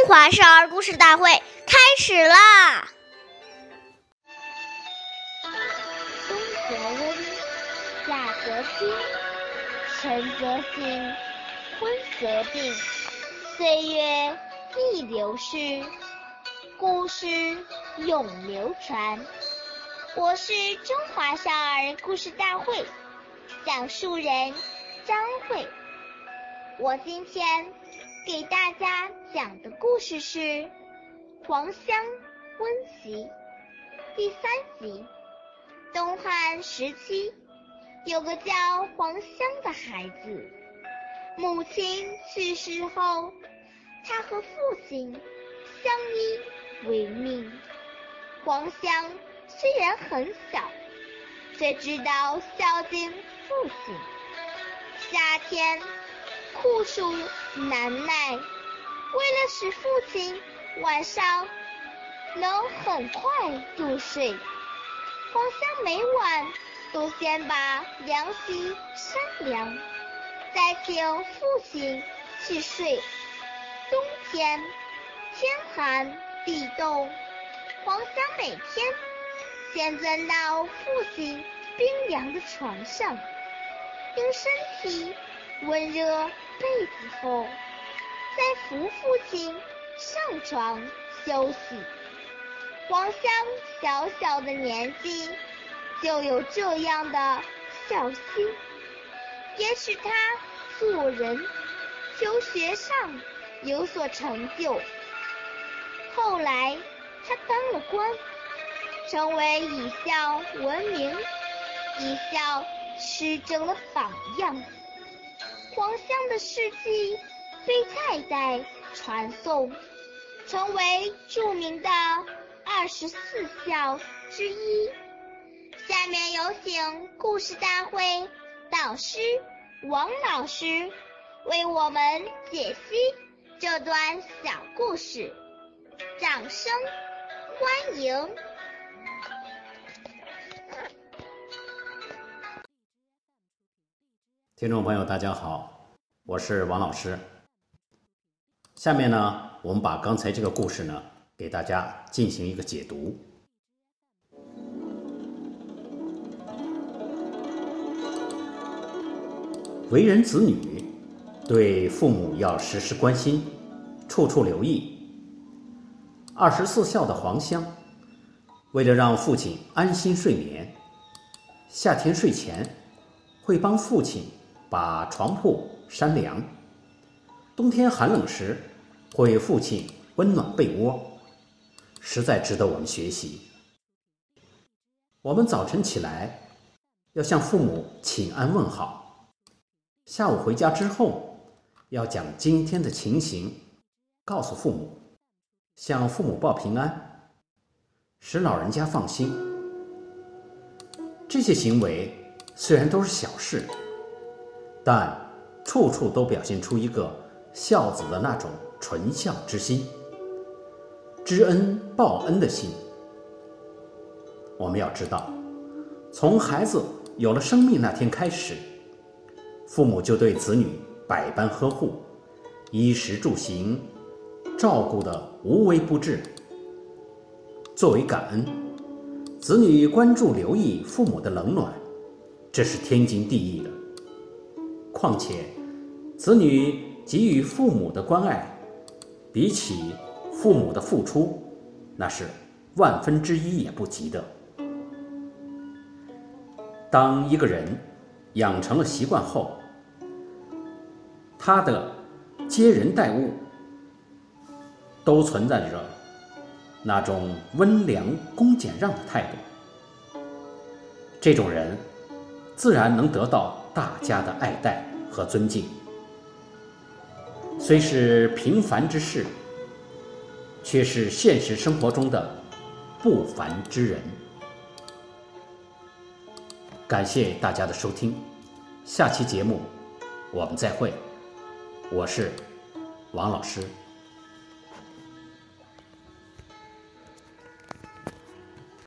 中华少儿故事大会开始啦！冬则温，夏则清，晨则省，昏则定。岁月易流逝，故事永流传。我是中华少儿故事大会讲述人张慧。我今天给大家讲的故事是《黄香温席》第三集。东汉时期，有个叫黄香的孩子，母亲去世后，他和父亲相依为命。黄香虽然很小，却知道孝敬父亲。夏天。酷暑难耐，为了使父亲晚上能很快入睡，黄香每晚都先把凉席扇凉，再请父亲去睡。冬天天寒地冻，黄香每天先钻到父亲冰凉的床上，用身体。温热被子后，再扶父亲上床休息。王香小小的年纪就有这样的孝心，也使他做人、求学上有所成就。后来他当了官，成为以孝闻名、以孝施政的榜样。黄香的事迹被代代传颂，成为著名的二十四孝之一。下面有请故事大会导师王老师为我们解析这段小故事，掌声欢迎！听众朋友，大家好，我是王老师。下面呢，我们把刚才这个故事呢，给大家进行一个解读。为人子女，对父母要时时关心，处处留意。二十四孝的黄香，为了让父亲安心睡眠，夏天睡前会帮父亲。把床铺扇凉，冬天寒冷时会父亲温暖被窝，实在值得我们学习。我们早晨起来要向父母请安问好，下午回家之后要将今天的情形告诉父母，向父母报平安，使老人家放心。这些行为虽然都是小事。但处处都表现出一个孝子的那种纯孝之心、知恩报恩的心。我们要知道，从孩子有了生命那天开始，父母就对子女百般呵护，衣食住行照顾的无微不至。作为感恩，子女关注留意父母的冷暖，这是天经地义的。况且，子女给予父母的关爱，比起父母的付出，那是万分之一也不及的。当一个人养成了习惯后，他的接人待物都存在着那种温良恭俭让的态度，这种人自然能得到大家的爱戴。和尊敬，虽是平凡之事，却是现实生活中的不凡之人。感谢大家的收听，下期节目我们再会。我是王老师。